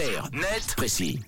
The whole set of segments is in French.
Clair, net, précis.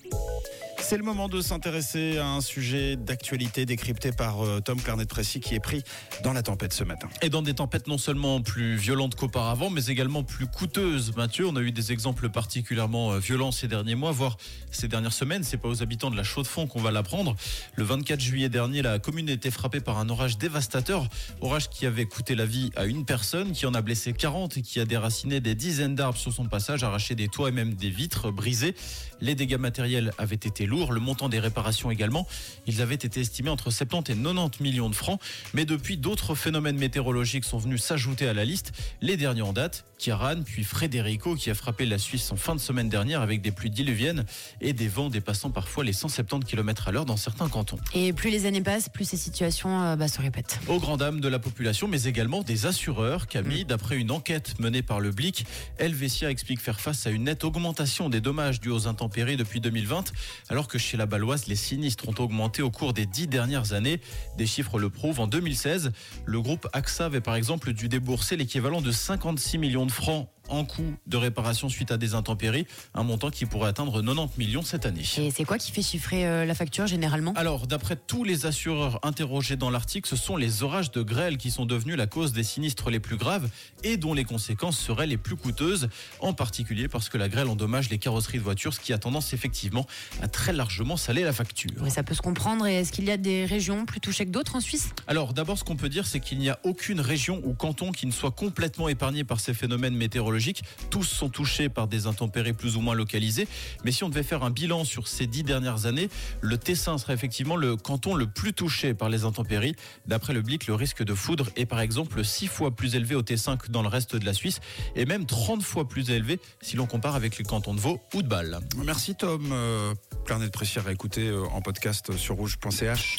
C'est le moment de s'intéresser à un sujet d'actualité décrypté par euh, Tom Clarnet-Précy qui est pris dans la tempête ce matin. Et dans des tempêtes non seulement plus violentes qu'auparavant, mais également plus coûteuses. Mathieu, on a eu des exemples particulièrement euh, violents ces derniers mois, voire ces dernières semaines. C'est pas aux habitants de la Chaux-de-Fonds qu'on va l'apprendre. Le 24 juillet dernier, la commune été frappée par un orage dévastateur. Orage qui avait coûté la vie à une personne, qui en a blessé 40 et qui a déraciné des dizaines d'arbres sur son passage, arraché des toits et même des vitres brisées. Les dégâts matériels avaient été Le montant des réparations également. Ils avaient été estimés entre 70 et 90 millions de francs. Mais depuis, d'autres phénomènes météorologiques sont venus s'ajouter à la liste. Les derniers en date, Kiran, puis Frédérico, qui a frappé la Suisse en fin de semaine dernière avec des pluies diluviennes et des vents dépassant parfois les 170 km à l'heure dans certains cantons. Et plus les années passent, plus ces situations euh, bah, se répètent. Au grand dam de la population, mais également des assureurs. Camille, d'après une enquête menée par le Blic, Helvetia explique faire face à une nette augmentation des dommages dus aux intempéries depuis 2020, alors que chez la Baloise, les sinistres ont augmenté au cours des dix dernières années. Des chiffres le prouvent. En 2016, le groupe AXA avait par exemple dû débourser l'équivalent de 56 millions de francs en coût de réparation suite à des intempéries, un montant qui pourrait atteindre 90 millions cette année. Et c'est quoi qui fait chiffrer euh, la facture généralement? Alors, d'après tous les assureurs interrogés dans l'article, ce sont les orages de grêle qui sont devenus la cause des sinistres les plus graves et dont les conséquences seraient les plus coûteuses, en particulier parce que la grêle endommage les carrosseries de voitures, ce qui a tendance effectivement à très largement saler la facture. Oui, ça peut se comprendre. Et est-ce qu'il y a des régions plus touchées que d'autres en Suisse? Alors, d'abord, ce qu'on peut dire, c'est qu'il n'y a aucune région ou canton qui ne soit complètement épargné par ces phénomènes météorologiques. Tous sont touchés par des intempéries plus ou moins localisées. Mais si on devait faire un bilan sur ces dix dernières années, le Tessin serait effectivement le canton le plus touché par les intempéries. D'après le Blic, le risque de foudre est par exemple six fois plus élevé au Tessin que dans le reste de la Suisse et même 30 fois plus élevé si l'on compare avec les cantons de Vaud ou de Bâle. Merci Tom. Euh, Clarnet-Précy à écouter euh, en podcast sur rouge.ch.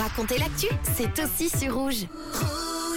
Racontez l'actu, c'est aussi sur rouge.